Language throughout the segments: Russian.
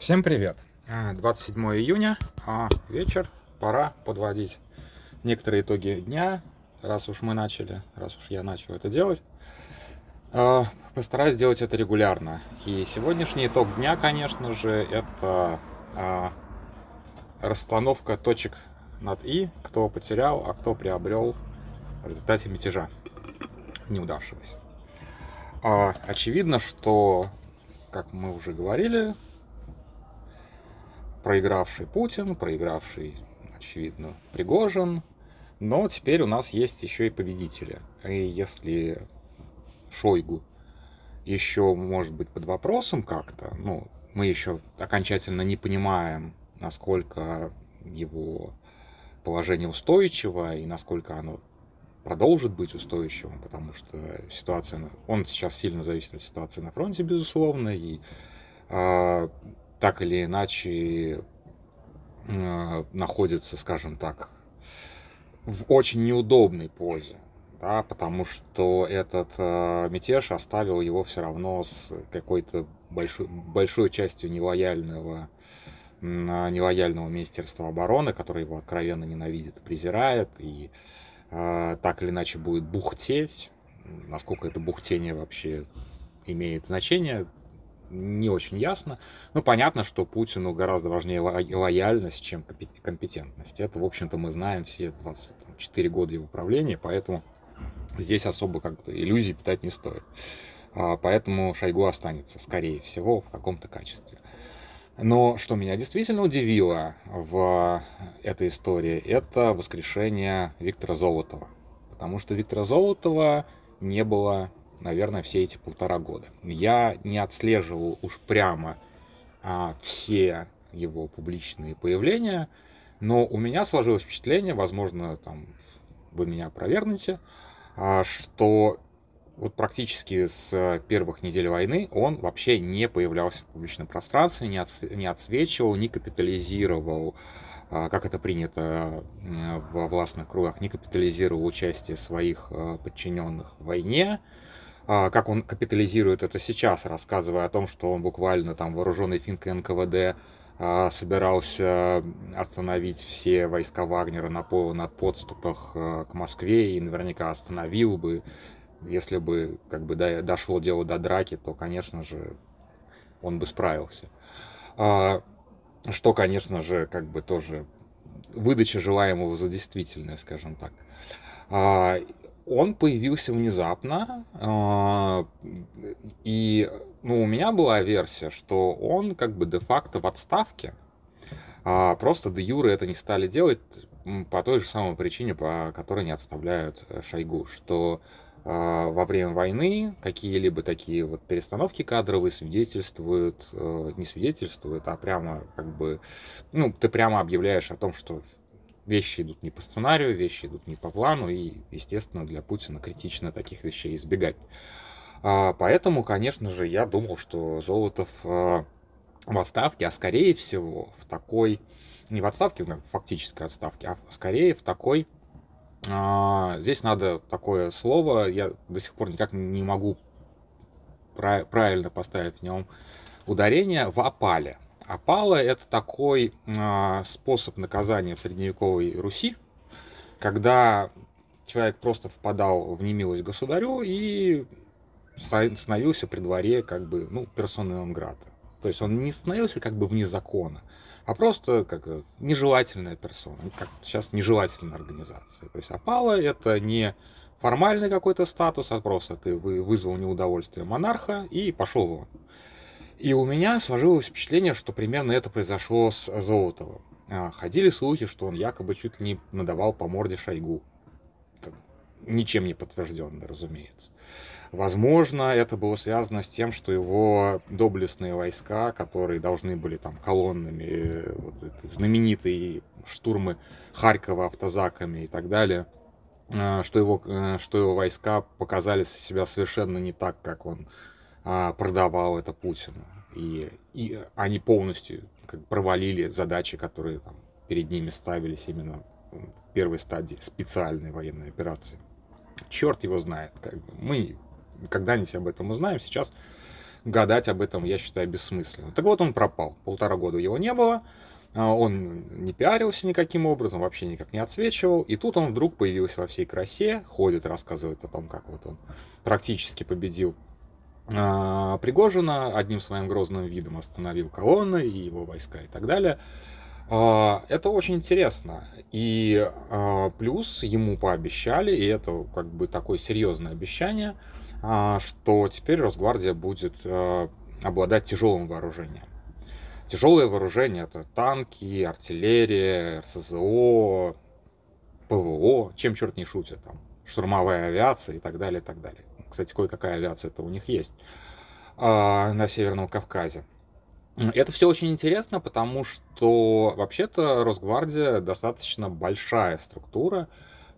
Всем привет! 27 июня, а вечер, пора подводить некоторые итоги дня, раз уж мы начали, раз уж я начал это делать. А, постараюсь сделать это регулярно. И сегодняшний итог дня, конечно же, это а, расстановка точек над «и», кто потерял, а кто приобрел в результате мятежа неудавшегося. А, очевидно, что, как мы уже говорили, проигравший Путин, проигравший, очевидно, Пригожин, но теперь у нас есть еще и победители. И если Шойгу еще может быть под вопросом как-то, ну, мы еще окончательно не понимаем, насколько его положение устойчиво и насколько оно продолжит быть устойчивым, потому что ситуация, он сейчас сильно зависит от ситуации на фронте, безусловно, и э, так или иначе э, находится, скажем так, в очень неудобной позе, да, потому что этот э, мятеж оставил его все равно с какой-то большой, большой частью нелояльного нелояльного Министерства обороны, которое его откровенно ненавидит и презирает, и э, так или иначе будет бухтеть. Насколько это бухтение вообще имеет значение, не очень ясно. Ну, понятно, что Путину гораздо важнее лояльность, чем компетентность. Это, в общем-то, мы знаем все 24 года его правления, поэтому здесь особо как-то иллюзий питать не стоит. А, поэтому Шойгу останется, скорее всего, в каком-то качестве. Но что меня действительно удивило в этой истории, это воскрешение Виктора Золотова. Потому что Виктора Золотова не было наверное, все эти полтора года. Я не отслеживал уж прямо а, все его публичные появления, но у меня сложилось впечатление, возможно, там вы меня опровергнете, а, что вот практически с первых недель войны он вообще не появлялся в публичном пространстве, не, отс не отсвечивал, не капитализировал, а, как это принято во властных кругах, не капитализировал участие своих а, подчиненных в войне, как он капитализирует это сейчас, рассказывая о том, что он буквально там вооруженный финкой НКВД а, собирался остановить все войска Вагнера на, на подступах а, к Москве и наверняка остановил бы, если бы как бы дошло дело до драки, то, конечно же, он бы справился. Что, конечно же, как бы тоже выдача желаемого за действительное, скажем так он появился внезапно, а, и ну, у меня была версия, что он как бы де-факто в отставке, а просто де юры это не стали делать по той же самой причине, по которой не отставляют э, Шойгу, что а, во время войны какие-либо такие вот перестановки кадровые свидетельствуют, э, не свидетельствуют, а прямо как бы, ну, ты прямо объявляешь о том, что вещи идут не по сценарию, вещи идут не по плану, и, естественно, для Путина критично таких вещей избегать. А, поэтому, конечно же, я думал, что Золотов а, в отставке, а скорее всего в такой, не в отставке, в фактической отставке, а скорее в такой, а, здесь надо такое слово, я до сих пор никак не могу правильно поставить в нем ударение, в опале. Опала – это такой э, способ наказания в средневековой Руси, когда человек просто впадал в немилость государю и становился при дворе как бы, ну, персоной нон То есть он не становился как бы вне закона, а просто как нежелательная персона, как сейчас нежелательная организация. То есть опала – это не формальный какой-то статус, а просто ты вызвал неудовольствие монарха и пошел вон. И у меня сложилось впечатление, что примерно это произошло с Золотовым. А, ходили слухи, что он якобы чуть ли не надавал по морде Шойгу. Это ничем не подтвержденно, разумеется. Возможно, это было связано с тем, что его доблестные войска, которые должны были там колоннами, э, вот знаменитые штурмы Харькова автозаками и так далее, а, что его, э, что его войска показали себя совершенно не так, как он продавал это Путину. И, и они полностью как, провалили задачи, которые там, перед ними ставились именно в первой стадии специальной военной операции. Черт его знает. Как бы. Мы когда-нибудь об этом узнаем. Сейчас гадать об этом, я считаю, бессмысленно. Так вот, он пропал. Полтора года его не было, а, он не пиарился никаким образом, вообще никак не отсвечивал. И тут он вдруг появился во всей красе, ходит, рассказывает о том, как вот он практически победил а, Пригожина, одним своим грозным видом остановил колонны и его войска и так далее. А, это очень интересно. И плюс ему пообещали, и это как бы такое серьезное обещание, что теперь Росгвардия будет обладать тяжелым вооружением. Тяжелое вооружение это танки, артиллерия, РСЗО, ПВО, чем черт не шутит, там, штурмовая авиация и так далее, и так далее. Кстати, кое-какая авиация это у них есть а, на Северном Кавказе. Это все очень интересно, потому что вообще-то Росгвардия достаточно большая структура.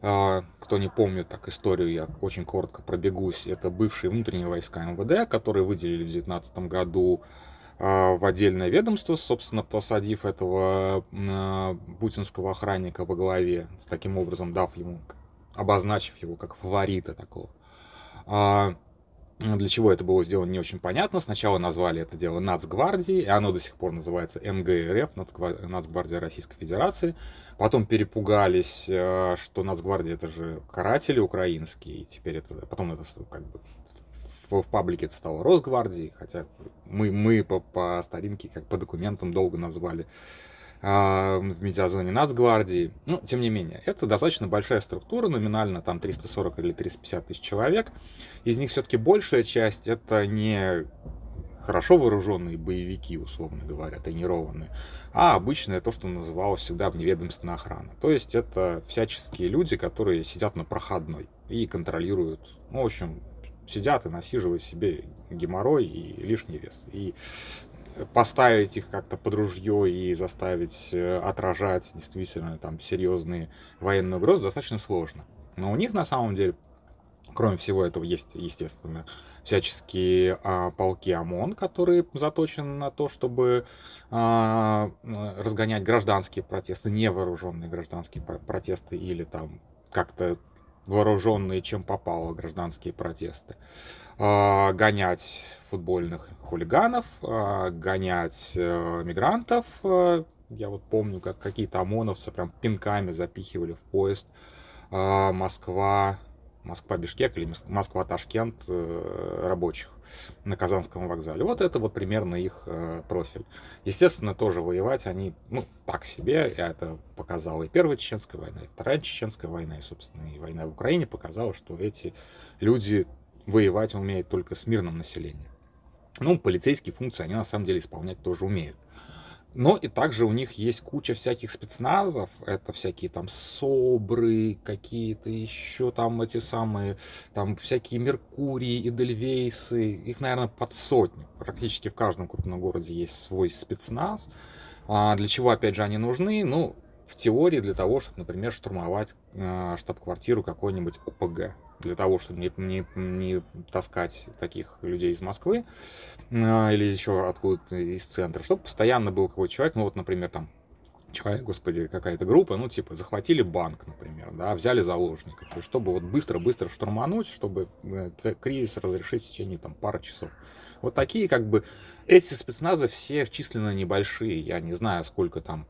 А, кто не помнит так историю, я очень коротко пробегусь. Это бывшие внутренние войска МВД, которые выделили в 2019 году а, в отдельное ведомство, собственно, посадив этого путинского охранника во главе, таким образом дав ему, обозначив его как фаворита такого. А, для чего это было сделано, не очень понятно. Сначала назвали это дело Нацгвардией, и оно до сих пор называется МГРФ, Нацгвардия Российской Федерации. Потом перепугались, что Нацгвардия это же каратели украинские, и теперь это, потом это как бы в, в паблике это стало Росгвардией, хотя мы, мы по, по старинке, как по документам, долго назвали э, в медиазоне Нацгвардии. Но, тем не менее, это достаточно большая структура, номинально там 340 или 350 тысяч человек. Из них все-таки большая часть это не хорошо вооруженные боевики, условно говоря, тренированные, а обычное то, что называлось всегда вневедомственная охрана. То есть это всяческие люди, которые сидят на проходной и контролируют, ну, в общем, сидят и насиживают себе геморрой и лишний вес. И поставить их как-то под ружье и заставить э, отражать действительно там серьезные военные угрозы достаточно сложно. Но у них на самом деле, кроме всего этого, есть, естественно, всяческие а, полки ОМОН, которые заточены на то, чтобы а, разгонять гражданские протесты, невооруженные гражданские протесты или там как-то вооруженные, чем попало, гражданские протесты, а, гонять футбольных хулиганов, а, гонять э, мигрантов. Э, я вот помню, как какие-то ОМОНовцы прям пинками запихивали в поезд а, Москва, Москва-Бишкек или Москва-Ташкент э, рабочих на Казанском вокзале. Вот это вот примерно их профиль. Естественно, тоже воевать они, ну, так себе. Это показала и Первая Чеченская война, и Вторая Чеченская война, и, собственно, и война в Украине показала, что эти люди воевать умеют только с мирным населением. Ну, полицейские функции они на самом деле исполнять тоже умеют. Но и также у них есть куча всяких спецназов, это всякие там СОБРы, какие-то еще там эти самые, там всякие Меркурии, и Эдельвейсы, их, наверное, под сотню. Практически в каждом крупном городе есть свой спецназ. А для чего, опять же, они нужны? Ну, в теории для того, чтобы, например, штурмовать э, штаб-квартиру какой-нибудь ОПГ для того, чтобы не, не, не таскать таких людей из Москвы а, или еще откуда-то из центра, чтобы постоянно был какой-то человек, ну вот, например, там человек, господи, какая-то группа, ну, типа, захватили банк, например, да, взяли заложников, есть, чтобы вот быстро-быстро штурмануть, чтобы э, кризис разрешить в течение, там, пары часов. Вот такие, как бы, эти спецназы все численно небольшие, я не знаю, сколько там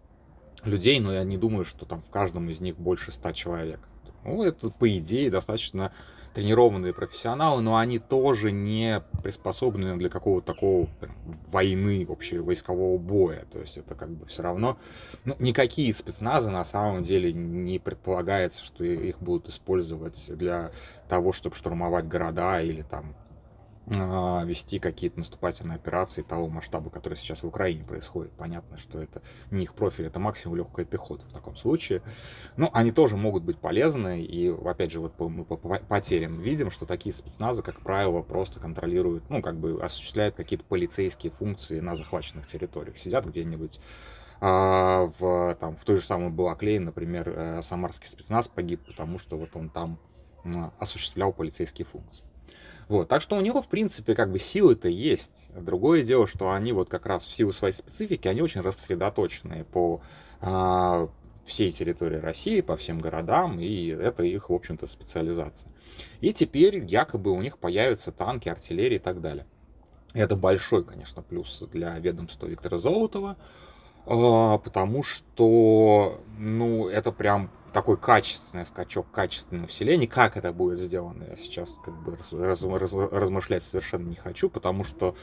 людей, но я не думаю, что там в каждом из них больше ста человек. Ну, это, по идее, достаточно тренированные профессионалы, но они тоже не приспособлены для какого-то такого войны, вообще войскового боя. То есть это как бы все равно... Ну, никакие спецназы на самом деле не предполагается, что их будут использовать для того, чтобы штурмовать города или там вести какие-то наступательные операции того масштаба, который сейчас в Украине происходит. Понятно, что это не их профиль, это максимум легкая пехота в таком случае. Но они тоже могут быть полезны, и опять же, вот мы по потерям видим, что такие спецназы, как правило, просто контролируют, ну, как бы осуществляют какие-то полицейские функции на захваченных территориях. Сидят где-нибудь а, в, там, в той же самой Балаклее, например, э, самарский спецназ погиб, потому что вот он там осуществлял полицейские функции. Вот, так что у него, в принципе, как бы силы-то есть. Другое дело, что они вот как раз в силу своей специфики, они очень рассредоточенные по а, всей территории России, по всем городам, и это их, в общем-то, специализация. И теперь якобы у них появятся танки, артиллерия и так далее. Это большой, конечно, плюс для ведомства Виктора Золотова, а, потому что, ну, это прям такой качественный скачок, качественное усиление. Как это будет сделано, я сейчас как бы раз, раз, размышлять совершенно не хочу, потому что,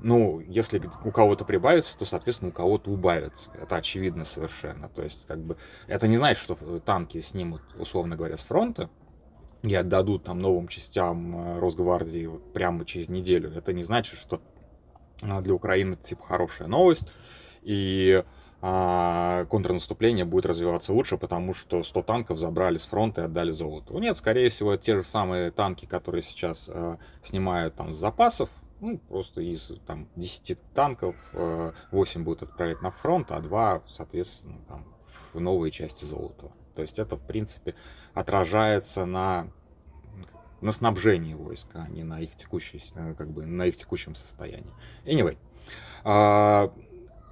ну, если у кого-то прибавится, то, соответственно, у кого-то убавится. Это очевидно совершенно. То есть, как бы, это не значит, что танки снимут, условно говоря, с фронта, и отдадут там новым частям э, Росгвардии вот прямо через неделю. Это не значит, что э, для Украины это типа хорошая новость. И а контрнаступление будет развиваться лучше, потому что 100 танков забрали с фронта и отдали золото. Ну, нет, скорее всего, те же самые танки, которые сейчас э, снимают там с запасов, ну, просто из там, 10 танков э, 8 будут отправить на фронт, а 2, соответственно, там, в новые части золота. То есть это, в принципе, отражается на, на снабжении войск, а не на их, текущей, э, как бы, на их текущем состоянии. Anyway, а,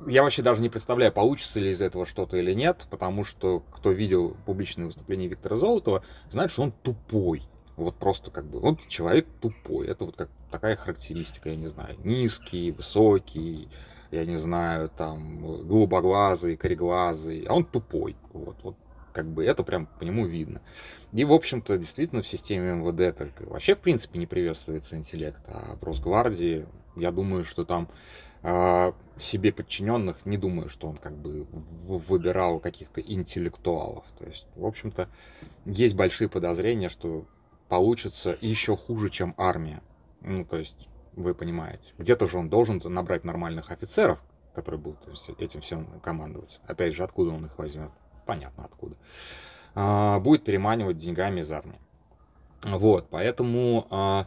я вообще даже не представляю, получится ли из этого что-то или нет, потому что кто видел публичные выступления Виктора Золотова, знает, что он тупой. Вот просто как бы, вот человек тупой. Это вот как такая характеристика, я не знаю, низкий, высокий, я не знаю, там, голубоглазый, кореглазый, а он тупой. Вот, вот как бы это прям по нему видно. И, в общем-то, действительно в системе МВД это вообще, в принципе, не приветствуется интеллект, а в Росгвардии, я думаю, что там себе подчиненных, не думаю, что он как бы выбирал каких-то интеллектуалов. То есть, в общем-то, есть большие подозрения, что получится еще хуже, чем армия. Ну, то есть, вы понимаете, где-то же он должен набрать нормальных офицеров, которые будут этим всем командовать. Опять же, откуда он их возьмет? Понятно откуда. А, будет переманивать деньгами из армии. Вот, поэтому а, а,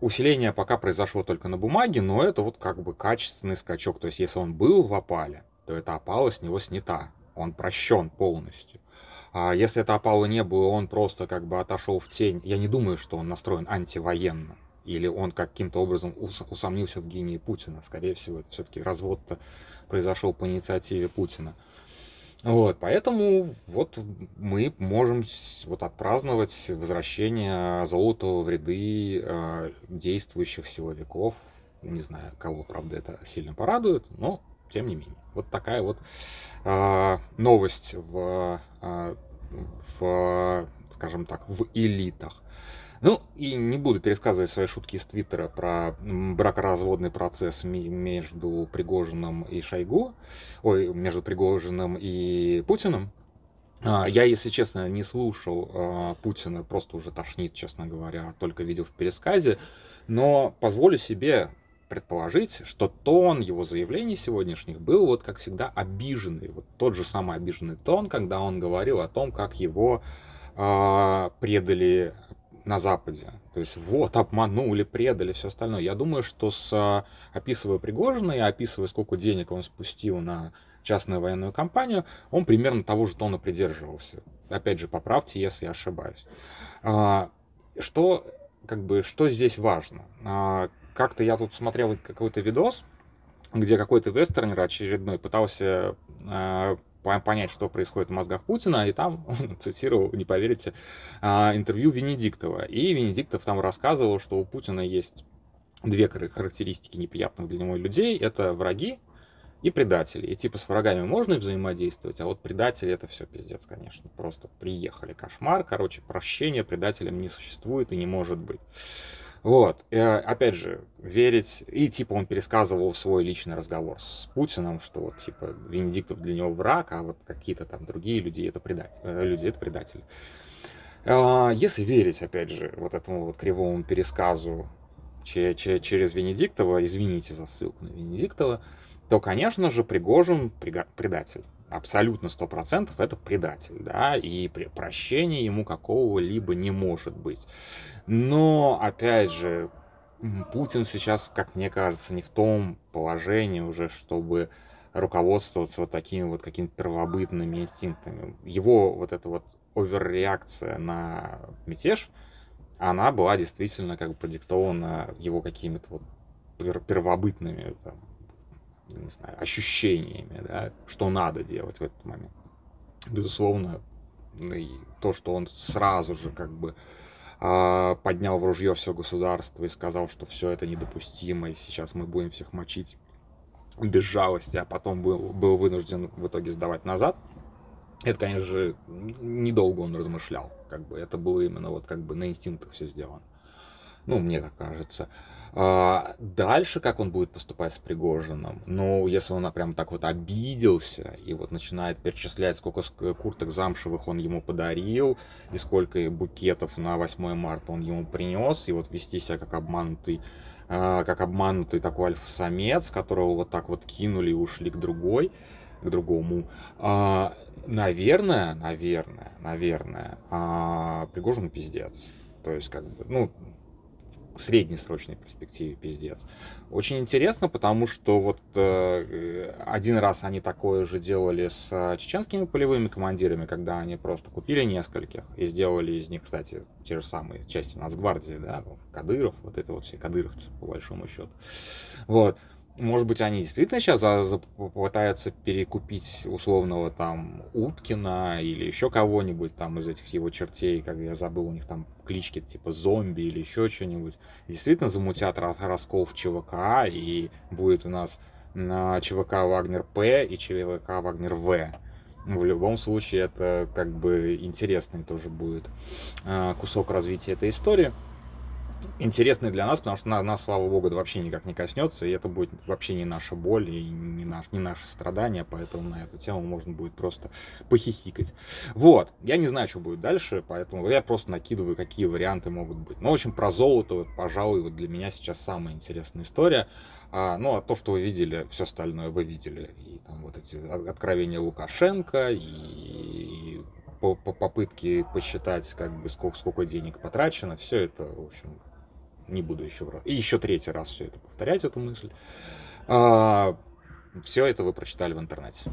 усиление пока произошло только на бумаге, но это вот как бы качественный скачок. То есть если он был в опале, то эта опала с него снята. Он прощен полностью. А если это опала не было, он просто как бы отошел в тень. Я не думаю, что он настроен антивоенно. Или он каким-то образом усомнился в гении Путина. Скорее всего, это все-таки развод-то произошел по инициативе Путина. Вот, поэтому вот мы можем вот отпраздновать возвращение золота в ряды э, действующих силовиков. Не знаю, кого, правда, это сильно порадует, но тем не менее. Вот такая вот э, новость в, э, в, скажем так, в элитах. Ну, и не буду пересказывать свои шутки из Твиттера про бракоразводный процесс между Пригожиным и Шойгу, ой, между Пригожиным и Путиным. А, я, если честно, не слушал а, Путина, просто уже тошнит, честно говоря, только видел в пересказе, но позволю себе предположить, что тон его заявлений сегодняшних был вот, как всегда, обиженный. Вот тот же самый обиженный тон, когда он говорил о том, как его э, предали на Западе. То есть вот, обманули, предали, все остальное. Я думаю, что с, описывая Пригожина и описывая, сколько денег он спустил на частную военную компанию, он примерно того же тона придерживался. Опять же, поправьте, если я ошибаюсь. А, что, как бы, что здесь важно? А, как-то я тут смотрел какой-то видос, где какой-то вестернер очередной пытался а, понять, что происходит в мозгах Путина, и там он цитировал, не поверите, а, интервью Венедиктова. И Венедиктов там рассказывал, что у Путина есть две характеристики неприятных для него людей. Это враги и предатели. И типа с врагами можно взаимодействовать, а вот предатели это все пиздец, конечно. Просто приехали. Кошмар. Короче, прощения предателям не существует и не может быть. Вот, и, опять же, верить, и типа он пересказывал свой личный разговор с Путиным, что вот типа Венедиктов для него враг, а вот какие-то там другие люди это предатели, э, люди это предатели. А, если верить, опять же, вот этому вот кривому пересказу через Венедиктова, извините за ссылку на Венедиктова, то, конечно же, Пригожин предатель. Абсолютно сто процентов это предатель, да, и прощения ему какого-либо не может быть. Но, опять же, Путин сейчас, как мне кажется, не в том положении уже, чтобы руководствоваться вот такими вот какими-то первобытными инстинктами. Его вот эта вот оверреакция на мятеж, она была действительно как бы продиктована его какими-то вот первобытными там, не знаю, ощущениями, да, что надо делать в этот момент. Безусловно, и то, что он сразу же как бы а, поднял в ружье все государство и сказал, что все это недопустимо, и сейчас мы будем всех мочить без жалости, а потом был, был вынужден в итоге сдавать назад. Это, конечно же, недолго он размышлял, как бы это было именно вот как бы на инстинктах все сделано. Ну, мне так кажется. А, дальше, как он будет поступать с Пригожиным? Ну, если он прям так вот обиделся и вот начинает перечислять, сколько курток замшевых он ему подарил, и сколько букетов на 8 марта он ему принес, и вот вести себя как обманутый а, как обманутый такой альфа-самец, которого вот так вот кинули и ушли к другой, к другому. А, наверное, наверное, наверное, Пригожин пиздец. То есть, как бы, ну, среднесрочной перспективе пиздец. Очень интересно, потому что вот э, один раз они такое же делали с э, чеченскими полевыми командирами, когда они просто купили нескольких и сделали из них, кстати, те же самые части Нацгвардии, да, Кадыров, вот это вот все кадыровцы, по большому счету. Вот. Может быть, они действительно сейчас попытаются перекупить условного там Уткина или еще кого-нибудь там из этих его чертей, как я забыл, у них там клички типа зомби или еще что-нибудь. Действительно замутят рас раскол в ЧВК, и будет у нас на ЧВК Вагнер П и ЧВК Вагнер В. В любом случае, это как бы интересный тоже будет а, кусок развития этой истории интересный для нас, потому что на, нас, слава богу, это вообще никак не коснется, и это будет вообще не наша боль и не, наш, не наши страдания, поэтому на эту тему можно будет просто похихикать. Вот, я не знаю, что будет дальше, поэтому я просто накидываю, какие варианты могут быть. Но, в общем, про золото, вот, пожалуй, вот для меня сейчас самая интересная история. А, ну, а то, что вы видели, все остальное вы видели. И там вот эти откровения Лукашенко, и, и по, по попытке посчитать, как бы, сколько, сколько денег потрачено, все это, в общем, не буду еще раз, и еще третий раз все это повторять, эту мысль. А, все это вы прочитали в интернете.